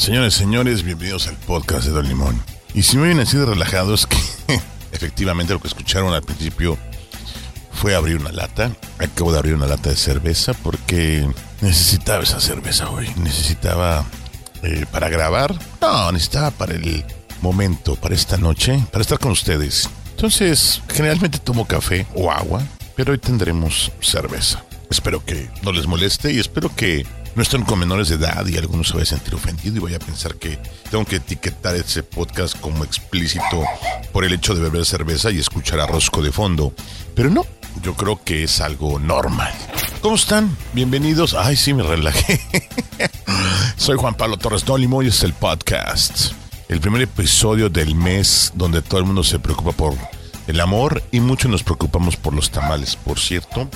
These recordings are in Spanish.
Señores, señores, bienvenidos al podcast de Don Limón. Y si me ven así de relajados, que efectivamente lo que escucharon al principio fue abrir una lata. Acabo de abrir una lata de cerveza porque necesitaba esa cerveza hoy. Necesitaba eh, para grabar. No, necesitaba para el momento, para esta noche, para estar con ustedes. Entonces, generalmente tomo café o agua, pero hoy tendremos cerveza. Espero que no les moleste y espero que no estén con menores de edad y algunos se vayan a sentir ofendido y vaya a pensar que tengo que etiquetar ese podcast como explícito por el hecho de beber cerveza y escuchar a Rosco de fondo. Pero no, yo creo que es algo normal. ¿Cómo están? Bienvenidos. Ay, sí, me relajé. Soy Juan Pablo Torres Dolimo y este es el podcast. El primer episodio del mes donde todo el mundo se preocupa por el amor y mucho nos preocupamos por los tamales. Por cierto,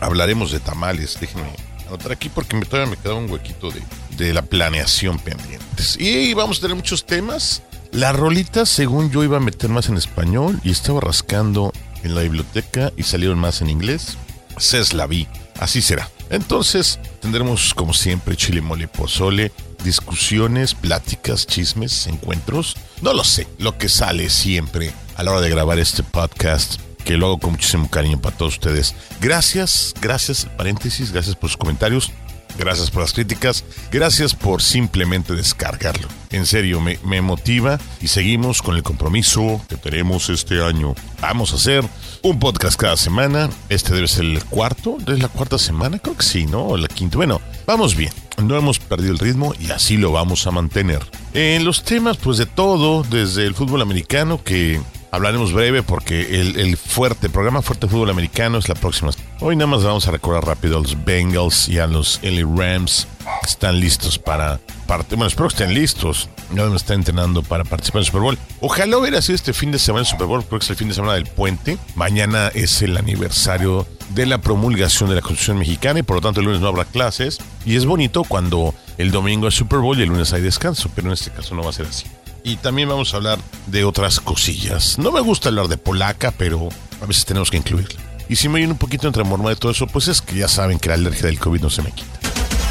hablaremos de tamales. Déjenme anotar aquí porque me, todavía me queda un huequito de, de la planeación pendientes. Y vamos a tener muchos temas. La rolita, según yo, iba a meter más en español y estaba rascando en la biblioteca y salieron más en inglés. Se la vi. Así será. Entonces, tendremos como siempre chile mole pozole, discusiones, pláticas, chismes, encuentros. No lo sé, lo que sale siempre a la hora de grabar este podcast, que lo hago con muchísimo cariño para todos ustedes. Gracias, gracias, paréntesis, gracias por sus comentarios. Gracias por las críticas. Gracias por simplemente descargarlo. En serio, me, me, motiva y seguimos con el compromiso que tenemos este año. Vamos a hacer un podcast cada semana. Este debe ser el cuarto. ¿Es la cuarta semana? Creo que sí, ¿no? La quinta. Bueno, vamos bien. No hemos perdido el ritmo y así lo vamos a mantener. En los temas, pues de todo, desde el fútbol americano que Hablaremos breve porque el, fuerte, programa fuerte fútbol americano es la próxima. Hoy nada más vamos a recordar rápido a los Bengals y a los LA Rams. Están listos para parte. Bueno, espero que estén listos. Ya me está entrenando para participar en el Super Bowl. Ojalá hubiera sido este fin de semana el Super Bowl, porque es el fin de semana del puente. Mañana es el aniversario de la promulgación de la Constitución mexicana y por lo tanto el lunes no habrá clases. Y es bonito cuando el domingo es Super Bowl y el lunes hay descanso, pero en este caso no va a ser así y también vamos a hablar de otras cosillas. No me gusta hablar de polaca, pero a veces tenemos que incluirla. Y si me oyen un poquito entre morma de todo eso, pues es que ya saben que la alergia del COVID no se me quita.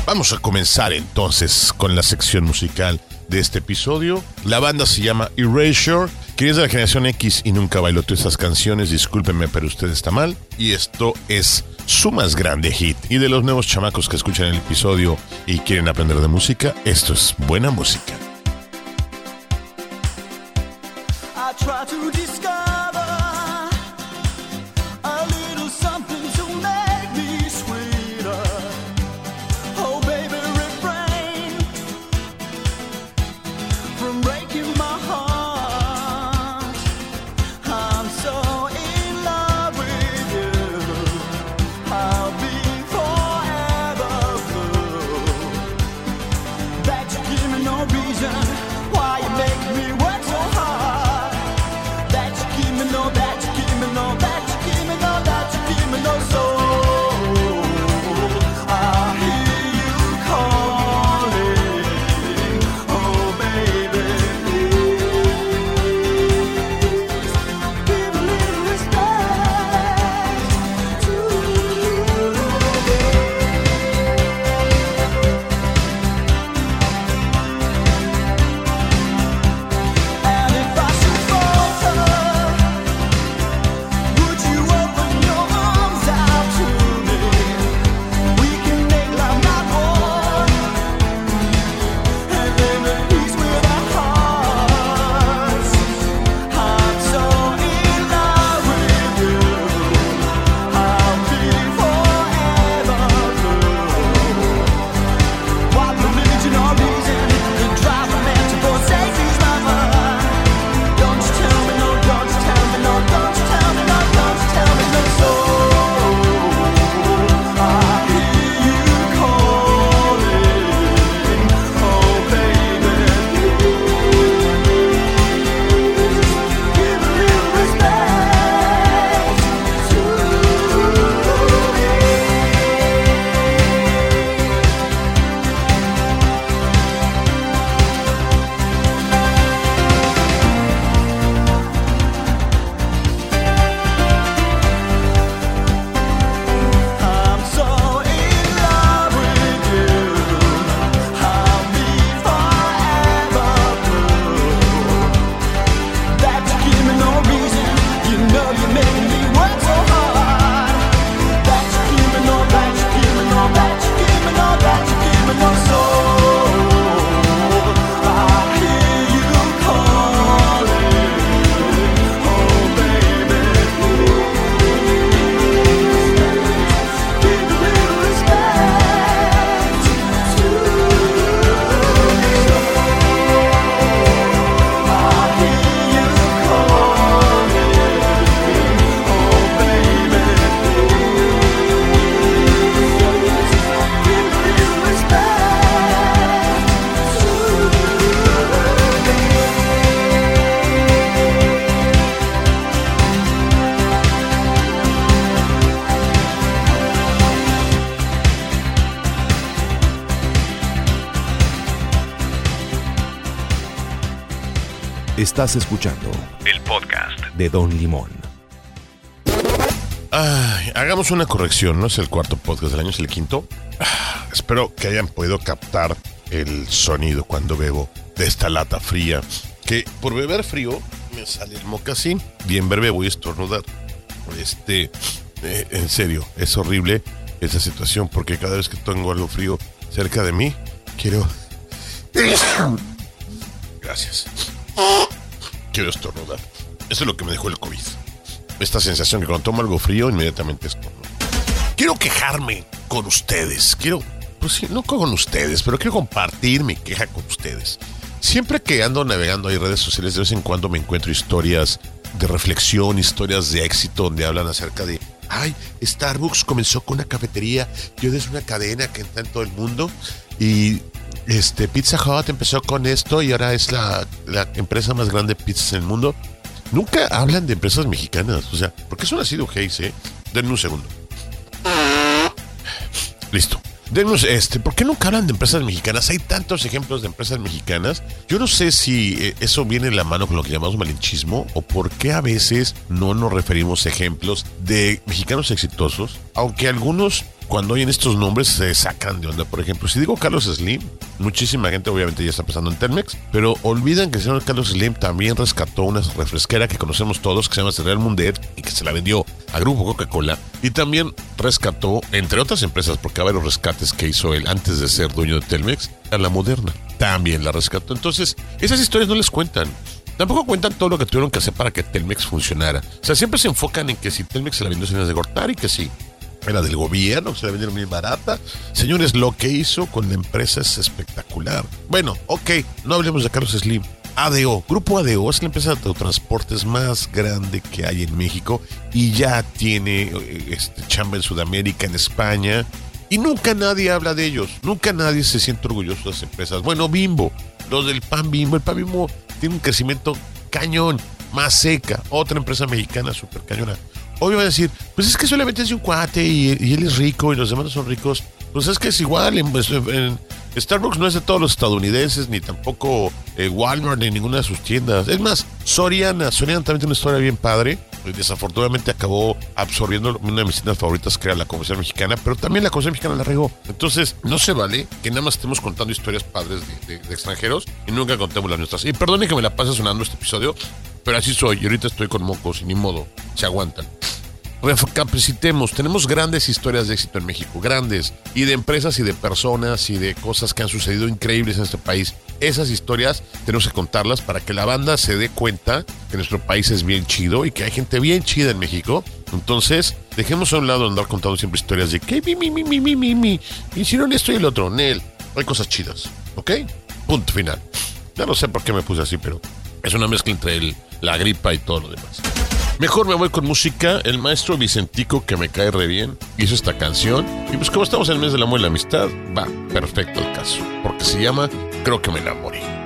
Vamos a comenzar entonces con la sección musical de este episodio. La banda se llama Erasure. Que es de la generación X y nunca bailó todas esas canciones, discúlpenme, pero usted está mal. Y esto es su más grande hit. Y de los nuevos chamacos que escuchan el episodio y quieren aprender de música, esto es buena música. Estás escuchando el podcast de Don Limón. Ay, hagamos una corrección, no es el cuarto podcast del año, es el quinto. Ah, espero que hayan podido captar el sonido cuando bebo de esta lata fría. Que por beber frío me sale el mocasín. Bien breve, voy a estornudar. Este, eh, en serio, es horrible esa situación porque cada vez que tengo algo frío cerca de mí, quiero. Gracias. Quiero estornudar. Eso es lo que me dejó el COVID. Esta sensación que cuando tomo algo frío, inmediatamente estornudo. Quiero quejarme con ustedes. Quiero, pues sí, no con ustedes, pero quiero compartir mi queja con ustedes. Siempre que ando navegando en redes sociales, de vez en cuando me encuentro historias de reflexión, historias de éxito, donde hablan acerca de, ay, Starbucks comenzó con una cafetería y hoy es una cadena que está en todo el mundo. Y este Pizza Hut empezó con esto y ahora es la, empresa más grande de pizzas en el mundo. Nunca hablan de empresas mexicanas. O sea, ¿por qué son así de ojéis, eh? Denme un segundo. Listo. Denos este, ¿por qué nunca hablan de empresas mexicanas? Hay tantos ejemplos de empresas mexicanas. Yo no sé si eh, eso viene en la mano con lo que llamamos malinchismo o por qué a veces no nos referimos a ejemplos de mexicanos exitosos, aunque algunos cuando oyen estos nombres se sacan de onda. Por ejemplo, si digo Carlos Slim, muchísima gente obviamente ya está pensando en Telmex, pero olvidan que el señor Carlos Slim también rescató una refresquera que conocemos todos que se llama Cereal Mundet y que se la vendió a Grupo Coca-Cola y también rescató, entre otras empresas, porque a ver los rescates que hizo él antes de ser dueño de Telmex, a la Moderna. También la rescató. Entonces, esas historias no les cuentan. Tampoco cuentan todo lo que tuvieron que hacer para que Telmex funcionara. O sea, siempre se enfocan en que si Telmex se la vendió sin de cortar y que sí, era del gobierno, se la vendieron muy barata. Señores, lo que hizo con la empresa es espectacular. Bueno, ok, no hablemos de Carlos Slim. ADO, Grupo ADO es la empresa de transportes más grande que hay en México y ya tiene eh, este, chamba en Sudamérica, en España. Y nunca nadie habla de ellos, nunca nadie se siente orgulloso de las empresas. Bueno, Bimbo, los del pan Bimbo, el pan Bimbo tiene un crecimiento cañón, más seca, otra empresa mexicana súper cañona. Hoy va a decir, pues es que solamente es un cuate y, él es rico y los demás no son ricos. Pues es que es igual, pues, Starbucks no es de todos los estadounidenses, ni tampoco eh, Walmart, ni ninguna de sus tiendas. Es más, Soriana, Soriana también tiene una historia bien padre. Y desafortunadamente acabó absorbiendo una de mis tiendas favoritas, que era la Convención Mexicana, pero también la Convención Mexicana la regó. Entonces, no se vale que nada más estemos contando historias padres de- de extranjeros y nunca contemos las nuestras. Y perdone que me la pase sonando este episodio, pero así soy. Y ahorita estoy con mocos y ni modo, se aguantan. Recapacitemos, tenemos grandes historias de éxito en México, grandes, y de empresas y de personas y de cosas que han sucedido increíbles en este país. Esas historias tenemos que contarlas para que la banda se dé cuenta que nuestro país es bien chido y que hay gente bien chida en México. Entonces, dejemos a un lado andar contando siempre historias de que mi, mi, mi, mi, mi, mi, mi, hicieron esto y el otro. Nel, hay cosas chidas, ¿ok? Punto final. Ya no sé por qué me puse así, pero es una mezcla entre el- la gripa y todo lo demás. Mejor me voy con música. El maestro Vicentico, que me cae re bien, hizo esta canción. Y pues como estamos en el mes del amor y la amistad, va perfecto el caso. Porque se llama Creo que me enamoré.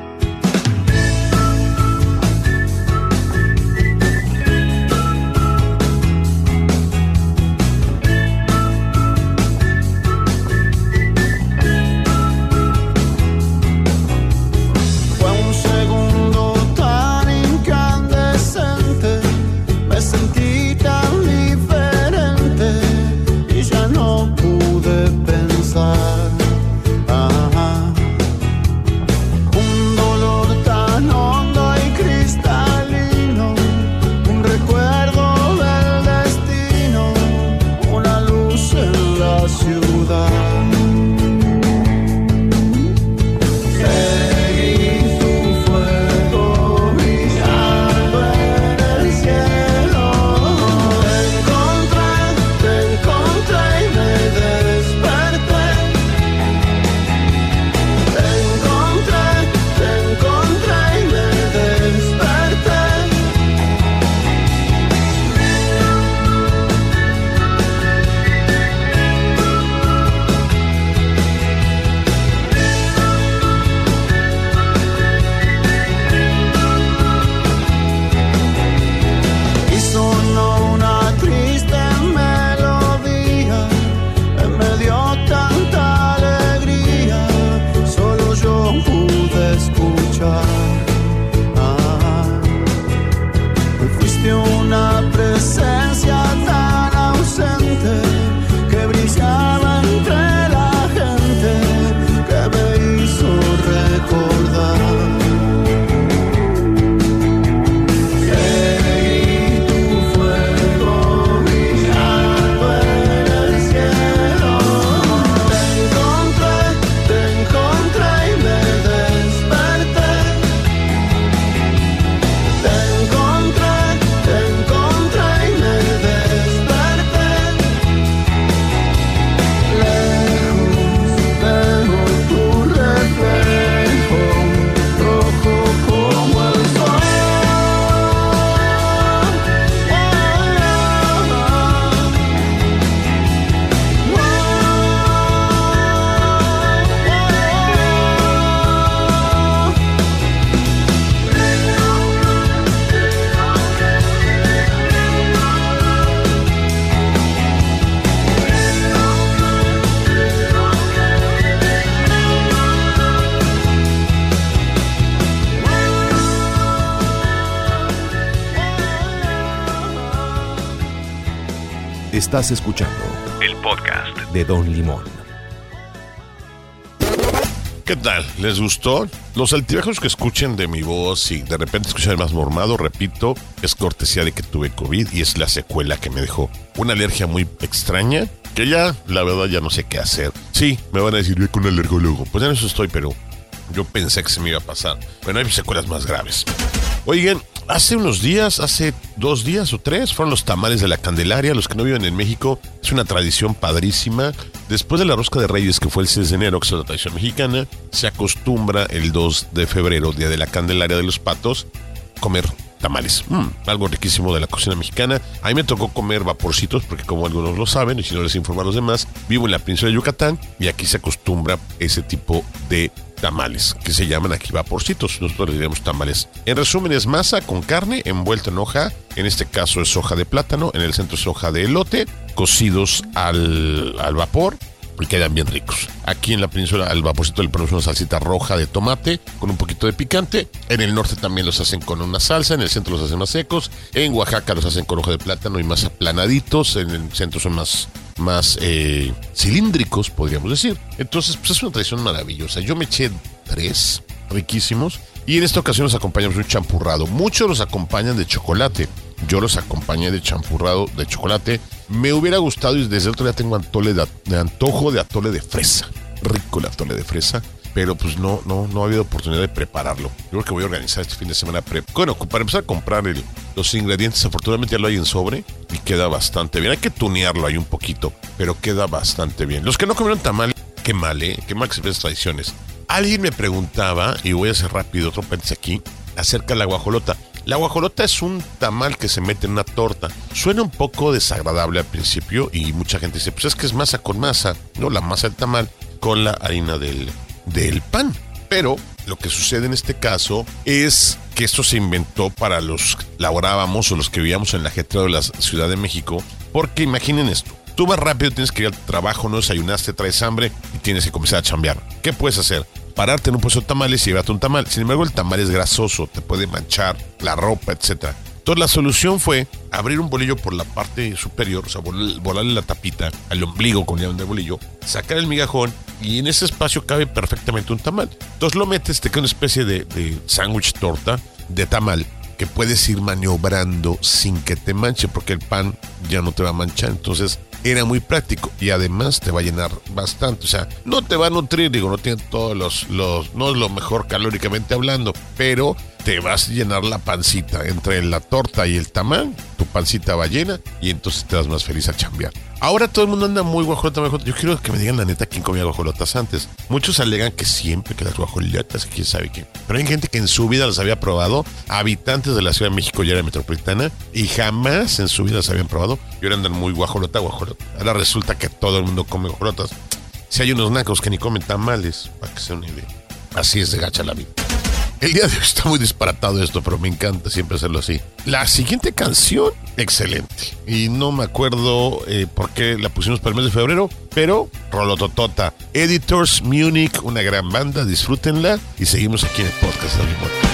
Estás escuchando el podcast de Don Limón. ¿Qué tal? ¿Les gustó? Los altibajos que escuchen de mi voz y de repente escuchan más mormado, repito, es cortesía de que tuve COVID y es la secuela que me dejó una alergia muy extraña que ya, la verdad, ya no sé qué hacer. Sí, me van a decir, ve con un alergólogo. Pues en eso estoy, pero yo pensé que se me iba a pasar. Pero hay secuelas más graves. Oigan, hace unos días, hace dos días o tres, fueron los tamales de la Candelaria. Los que no viven en México, es una tradición padrísima. Después de la rosca de Reyes, que fue el 6 de enero, que es la tradición mexicana, se acostumbra el 2 de febrero, día de la Candelaria de los Patos, comer tamales. Mm, algo riquísimo de la cocina mexicana. A mí me tocó comer vaporcitos, porque como algunos lo saben, y si no les informo a los demás, vivo en la península de Yucatán y aquí se acostumbra ese tipo de tamales, que se llaman aquí vaporcitos. Nosotros les diremos tamales. En resumen, es masa con carne envuelta en hoja. En este caso es hoja de plátano, en el centro es hoja de elote, cocidos al, al vapor y quedan bien ricos. Aquí en la península al vaporcito le ponemos una salsita roja de tomate con un poquito de picante. En el norte también los hacen con una salsa, en el centro los hacen más secos. En Oaxaca los hacen con hoja de plátano y más aplanaditos. En el centro son más más eh, cilíndricos, podríamos decir. Entonces, pues es una tradición maravillosa. Yo me eché tres riquísimos y en esta ocasión nos acompañamos un champurrado. Muchos los acompañan de chocolate. Yo los acompañé de champurrado de chocolate. Me hubiera gustado y desde el otro día tengo antole de antojo de atole de fresa. Rico el atole de fresa pero pues no, no, no ha habido oportunidad de prepararlo. Yo creo que voy a organizar este fin de semana. Pre bueno, para empezar a comprar los ingredientes, afortunadamente ya lo hay en sobre y queda bastante bien. Hay que tunearlo ahí un poquito, pero queda bastante bien. Los que no comieron tamal, qué mal, ¿eh? Qué mal que se ven tradiciones. Alguien me preguntaba, y voy a hacer rápido otro paréntesis aquí, acerca de la guajolota. La guajolota es un tamal que se mete en una torta. Suena un poco desagradable al principio y mucha gente dice, pues es que es masa con masa, no la masa del tamal con la harina del, del pan. Pero lo que sucede en este caso es que esto se inventó para los que laborábamos o los que vivíamos en la ajetreo de la Ciudad de México. Porque imaginen esto. Tú vas rápido, tienes que ir al trabajo, no desayunaste, traes hambre y tienes que comenzar a chambear. ¿Qué puedes hacer? Pararte en un puesto de tamales y llevarte un tamal. Sin embargo, el tamal es grasoso, te puede manchar la ropa, etcétera. Entonces la solución fue abrir un bolillo por la parte superior, o sea, vol- volarle la tapita al ombligo con de bolillo, sacar el migajón y en ese espacio cabe perfectamente un tamal. Entonces lo metes, te queda una especie de, de sándwich torta de tamal que puedes ir maniobrando sin que te manche porque el pan ya no te va a manchar. Entonces era muy práctico y además te va a llenar bastante. O sea, no te va a nutrir, digo, no tiene todos los, los no es lo mejor calóricamente hablando, pero te vas a llenar la pancita entre la torta y el tamal, tu pancita va llena y entonces te das más feliz a chambear. Ahora todo el mundo anda muy guajolota, guajolota. Yo quiero que me digan la neta quién comía guajolotas antes. Muchos alegan que siempre que las guajolotas, quién sabe qué. Pero hay gente que en su vida las había probado, habitantes de la Ciudad de México y área metropolitana, y jamás en su vida las habían probado. Y ahora andan muy guajolota, guajolota. Ahora resulta que todo el mundo come guajolotas. Si hay unos nacos que ni comen tamales, para que se una idea. Así es de gacha la vida. El día de hoy está muy disparatado esto, pero me encanta siempre hacerlo así. La siguiente canción, excelente. Y no me acuerdo eh, por qué la pusimos para el mes de febrero, pero Rolototota. Editors Munich, una gran banda, disfrútenla. Y seguimos aquí en el podcast de Limón.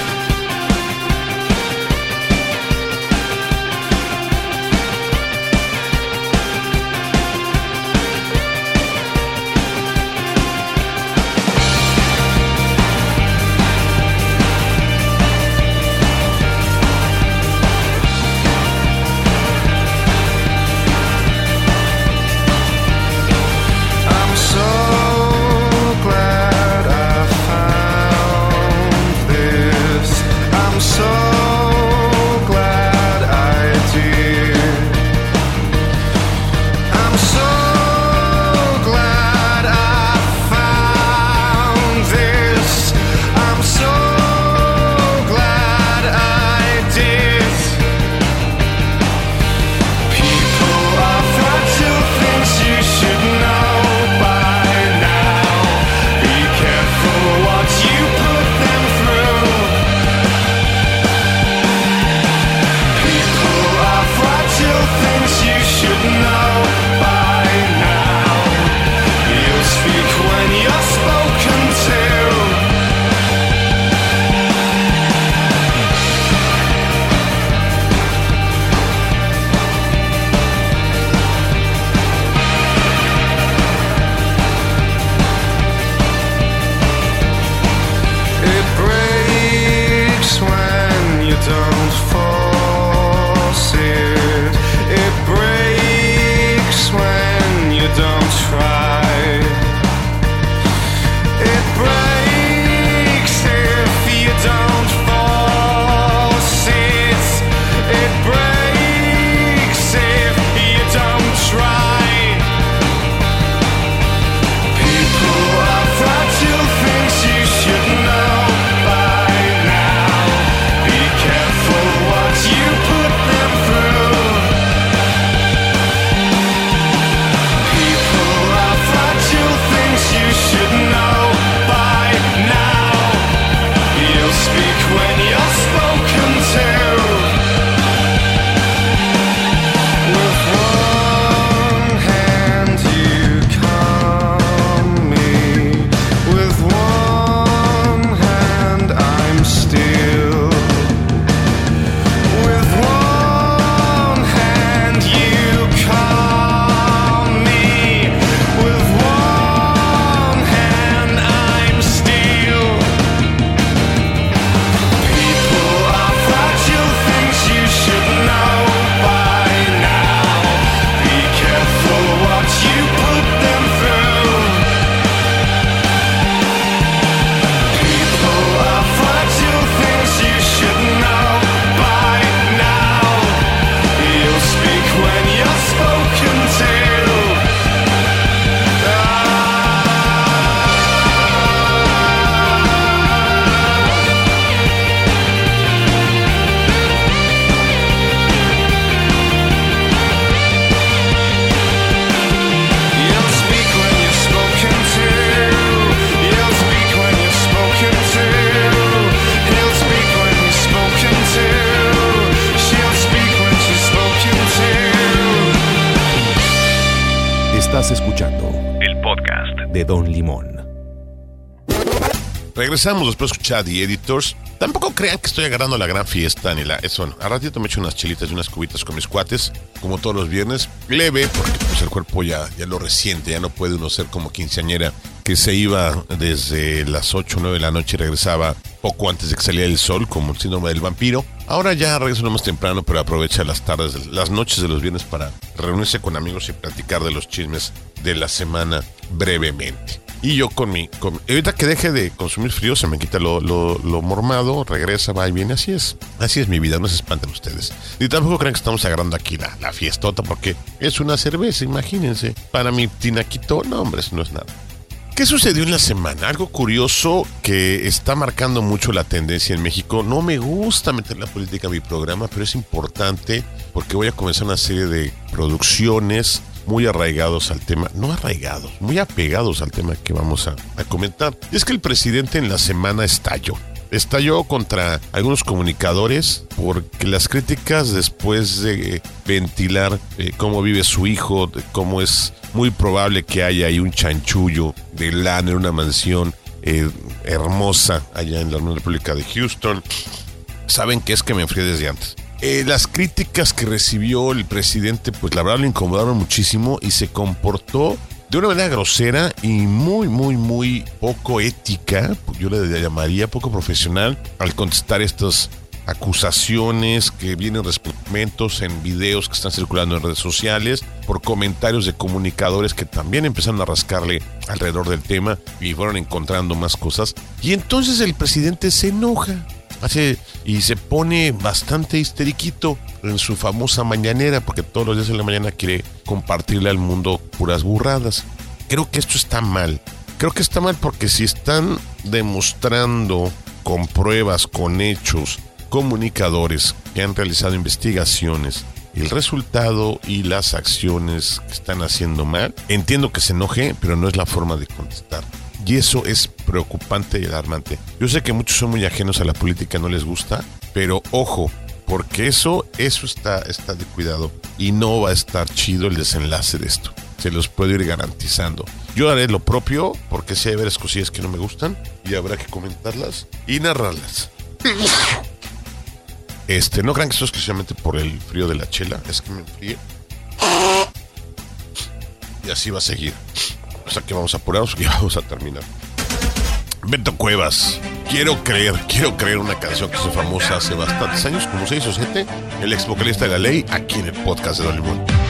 Estás escuchando el podcast de Don Limón. Regresamos después de escuchar The Editors. Tampoco crean que estoy agarrando la gran fiesta ni la. Eso no. A ratito me echo unas chelitas y unas cubitas con mis cuates, como todos los viernes. Leve, porque pues el cuerpo ya, ya lo resiente, ya no puede uno ser como quinceañera que se iba desde las 8 o 9 de la noche y regresaba poco antes de que saliera el sol, como el síndrome del vampiro. Ahora ya regresa uno más temprano, pero aprovecha las tardes, las noches de los viernes para reunirse con amigos y platicar de los chismes de la semana brevemente. Y yo con mi... Con, ahorita que deje de consumir frío, se me quita lo, lo, lo mormado, regresa, va y viene. Así es. Así es mi vida, no se espanten ustedes. Y tampoco crean que estamos agarrando aquí la, la fiestota, porque es una cerveza, imagínense. Para mi tinaquito, no, hombre, no es nada. ¿Qué sucedió en la semana? Algo curioso que está marcando mucho la tendencia en México. No me gusta meter la política en mi programa, pero es importante porque voy a comenzar una serie de producciones muy arraigados al tema, no arraigados, muy apegados al tema que vamos a, comentar. Y es que el presidente en la semana estalló. Estalló contra algunos comunicadores porque las críticas después de ventilar eh, cómo vive su hijo, cómo es muy probable que haya ahí un chanchullo de lana en una mansión eh, hermosa allá en la República de Houston, saben que es que me enfrié desde antes. Eh, las críticas que recibió el presidente, pues la verdad le incomodaron muchísimo y se comportó de una manera grosera y muy, muy, muy poco ética, yo le llamaría poco profesional, al contestar estas acusaciones que vienen respectivos en videos que están circulando en redes sociales, por comentarios de comunicadores que también empezaron a rascarle alrededor del tema y fueron encontrando más cosas. Y entonces el presidente se enoja y se pone bastante histeriquito en su famosa mañanera porque todos los días en la mañana quiere compartirle al mundo puras burradas. Creo que esto está mal. Creo que está mal porque si están demostrando con pruebas, con hechos, comunicadores que han realizado investigaciones, el resultado y las acciones que están haciendo mal, entiendo que se enoje, pero no es la forma de contestar. Y eso es preocupante y alarmante. Yo sé que muchos son muy ajenos a la política, no les gusta, pero ojo, porque eso, eso está, está de cuidado. Y no va a estar chido el desenlace de esto. Se los puedo ir garantizando. Yo haré lo propio, porque si hay varias cosillas que no me gustan, y habrá que comentarlas y narrarlas. Este, no crean que esto es exclusivamente por el frío de la chela, es que me enfríe. Y así va a seguir. O sea que vamos a apurarnos y vamos a terminar. Beto Cuevas, Quiero creer, quiero creer una canción que hizo famosa hace bastantes años, como seis o siete, el ex vocalista de la ley, aquí en el podcast de Don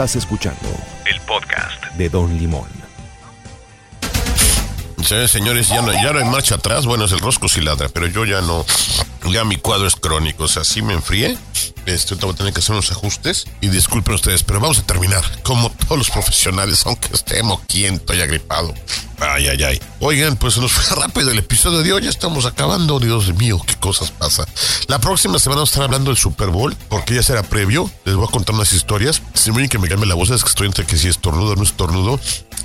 Estás escuchando el podcast de Don Limón. Señores, señores, ya no, ya no hay marcha atrás. Bueno, es el rosco si ladra, pero yo ya no. Ya mi cuadro es crónico. O sea, sí me enfrié. Este, voy a tener que hacer unos ajustes. Y disculpen ustedes, pero vamos a terminar. Como todos los profesionales, aunque esté moquiento y agripado. Ay, ay, ay. Oigan, pues se nos fue rápido el episodio de hoy. Ya estamos acabando. Dios mío, qué cosas pasa. La próxima semana vamos a estar hablando del Super Bowl, porque ya será previo. Les voy a contar unas historias. Si me que me cambie la voz, es que estoy entre que si estornudo o no estornudo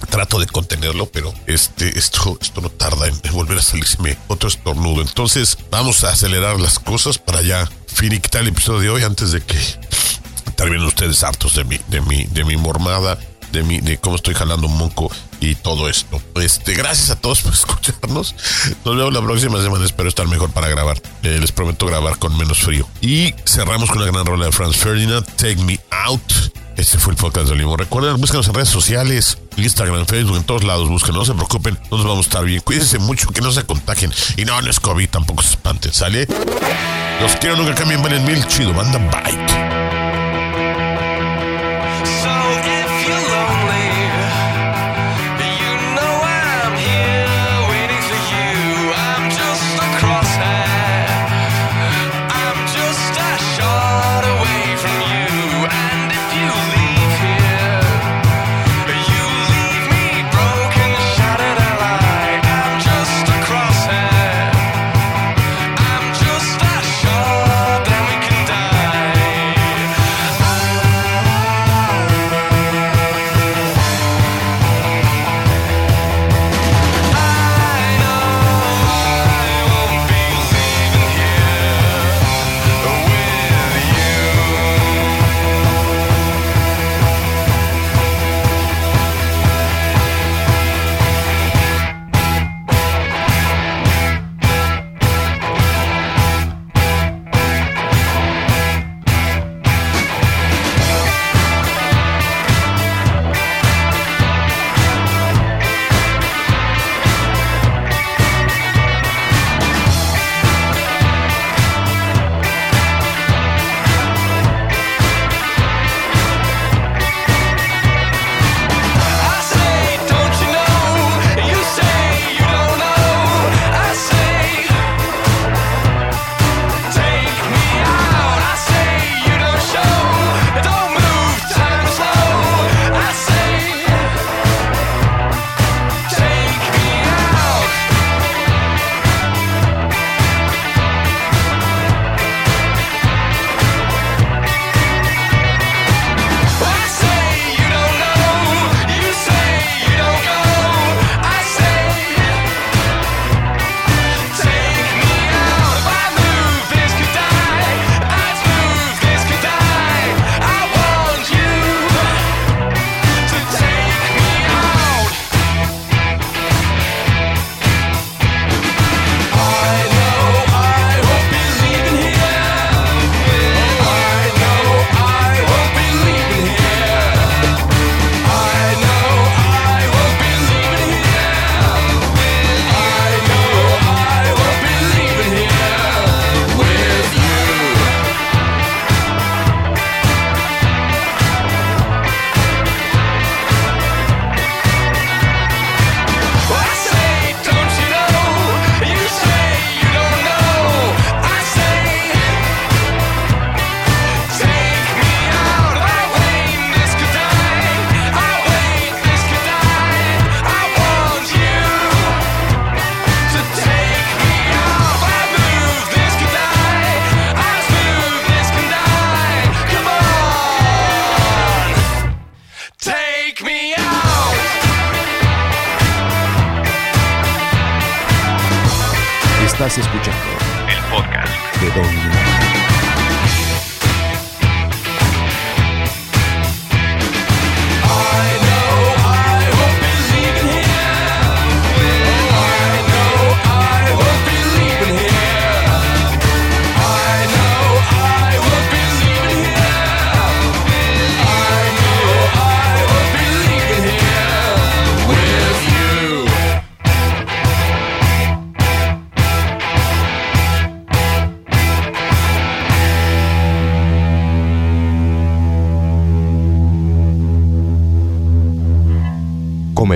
trato de contenerlo, pero este, esto, esto no tarda en, volver a salirme otro estornudo. Entonces, vamos a acelerar las cosas para ya finiquitar el episodio de hoy antes de que terminen ustedes hartos de mi, de mi, de mi mormada, de mi, de cómo estoy jalando un monco y todo esto. Este, gracias a todos por escucharnos. Nos vemos la próxima semana. Espero estar mejor para grabar. Eh, les prometo grabar con menos frío. Y cerramos con la gran rola de Franz Ferdinand, Take Me Out. Este fue el podcast de Limón. Recuerden, búsquenos en redes sociales, Instagram, Facebook, en todos lados, búsquenos, no se preocupen, nos vamos a estar bien. Cuídense mucho, que no se contagien. Y no, no es COVID, tampoco se espanten, ¿sale? Los quiero, nunca cambien, valen mil, chido, banda, bye. Escuchando el podcast. de Don